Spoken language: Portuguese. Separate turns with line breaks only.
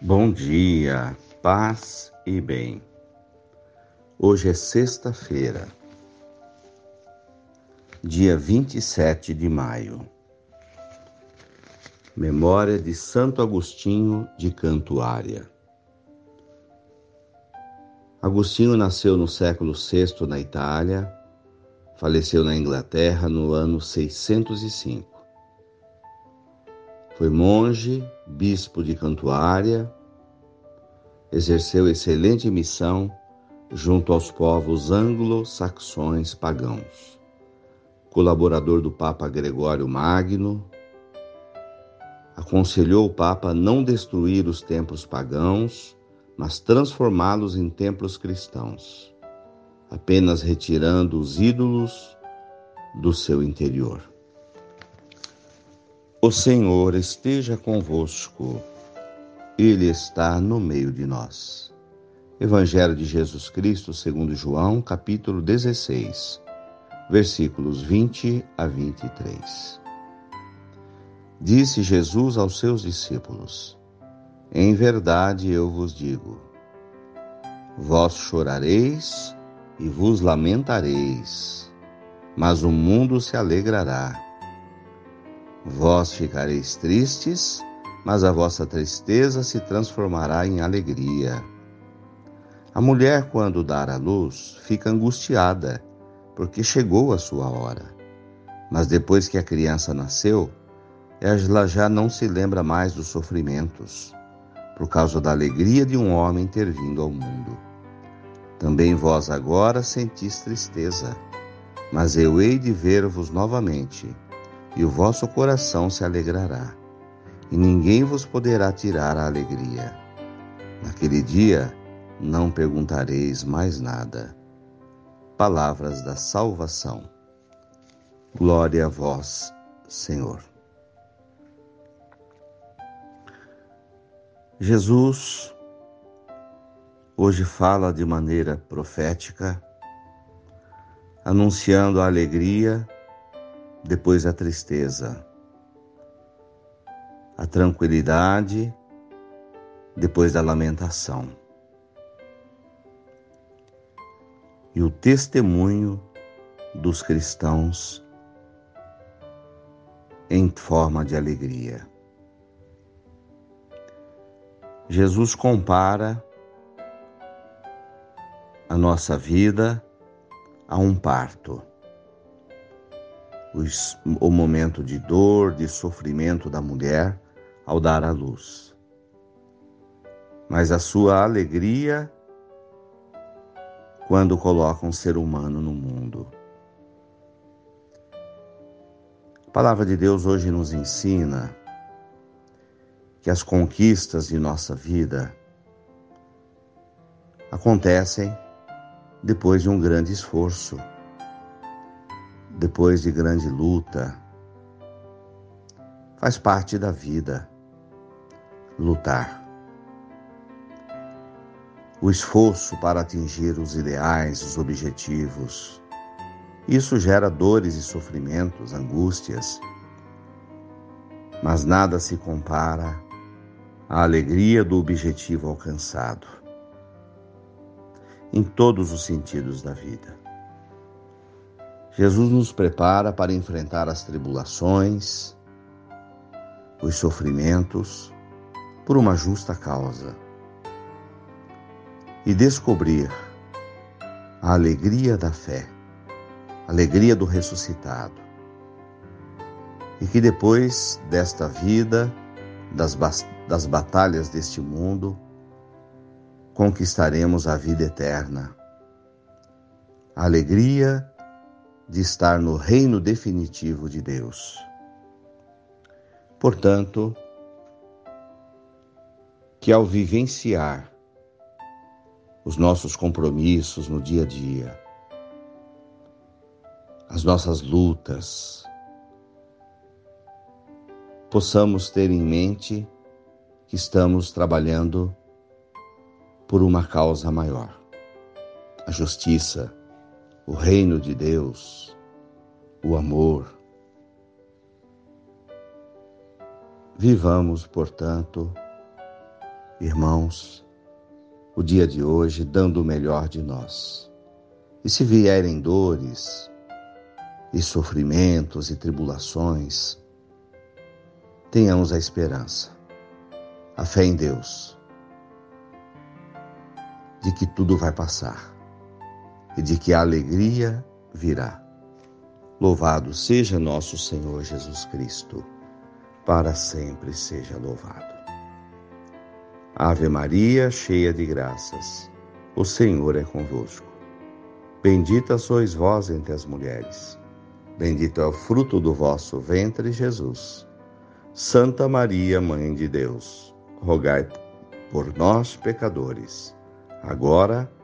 Bom dia, paz e bem. Hoje é sexta-feira, dia 27 de maio. Memória de Santo Agostinho de Cantuária. Agostinho nasceu no século VI na Itália, faleceu na Inglaterra no ano 605. Foi monge, bispo de Cantuária, exerceu excelente missão junto aos povos anglo-saxões pagãos. Colaborador do Papa Gregório Magno, aconselhou o Papa a não destruir os templos pagãos, mas transformá-los em templos cristãos, apenas retirando os ídolos do seu interior. O Senhor esteja convosco, Ele está no meio de nós. Evangelho de Jesus Cristo, segundo João, capítulo 16, versículos 20 a 23. Disse Jesus aos seus discípulos: Em verdade eu vos digo, vós chorareis e vos lamentareis, mas o mundo se alegrará Vós ficareis tristes, mas a vossa tristeza se transformará em alegria. A mulher, quando dar à luz, fica angustiada, porque chegou a sua hora. Mas depois que a criança nasceu, ela já não se lembra mais dos sofrimentos, por causa da alegria de um homem ter vindo ao mundo. Também vós agora sentis tristeza, mas eu hei de ver-vos novamente e o vosso coração se alegrará, e ninguém vos poderá tirar a alegria. Naquele dia não perguntareis mais nada. Palavras da salvação. Glória a vós, Senhor. Jesus hoje fala de maneira profética, anunciando a alegria depois a tristeza, a tranquilidade, depois da lamentação. E o testemunho dos cristãos em forma de alegria. Jesus compara a nossa vida a um parto os, o momento de dor, de sofrimento da mulher ao dar à luz. Mas a sua alegria quando coloca um ser humano no mundo. A palavra de Deus hoje nos ensina que as conquistas de nossa vida acontecem depois de um grande esforço depois de grande luta. Faz parte da vida lutar. O esforço para atingir os ideais, os objetivos. Isso gera dores e sofrimentos, angústias. Mas nada se compara à alegria do objetivo alcançado, em todos os sentidos da vida. Jesus nos prepara para enfrentar as tribulações, os sofrimentos, por uma justa causa e descobrir a alegria da fé, a alegria do ressuscitado. E que depois desta vida, das, das batalhas deste mundo, conquistaremos a vida eterna. A alegria de estar no reino definitivo de Deus. Portanto, que ao vivenciar os nossos compromissos no dia a dia, as nossas lutas, possamos ter em mente que estamos trabalhando por uma causa maior, a justiça o reino de Deus, o amor. Vivamos, portanto, irmãos, o dia de hoje dando o melhor de nós. E se vierem dores, e sofrimentos e tribulações, tenhamos a esperança, a fé em Deus, de que tudo vai passar e de que a alegria virá. Louvado seja nosso Senhor Jesus Cristo, para sempre seja louvado. Ave Maria, cheia de graças, o Senhor é convosco. Bendita sois vós entre as mulheres Bendito é o fruto do vosso ventre, Jesus. Santa Maria, Mãe de Deus, rogai por nós, pecadores, agora e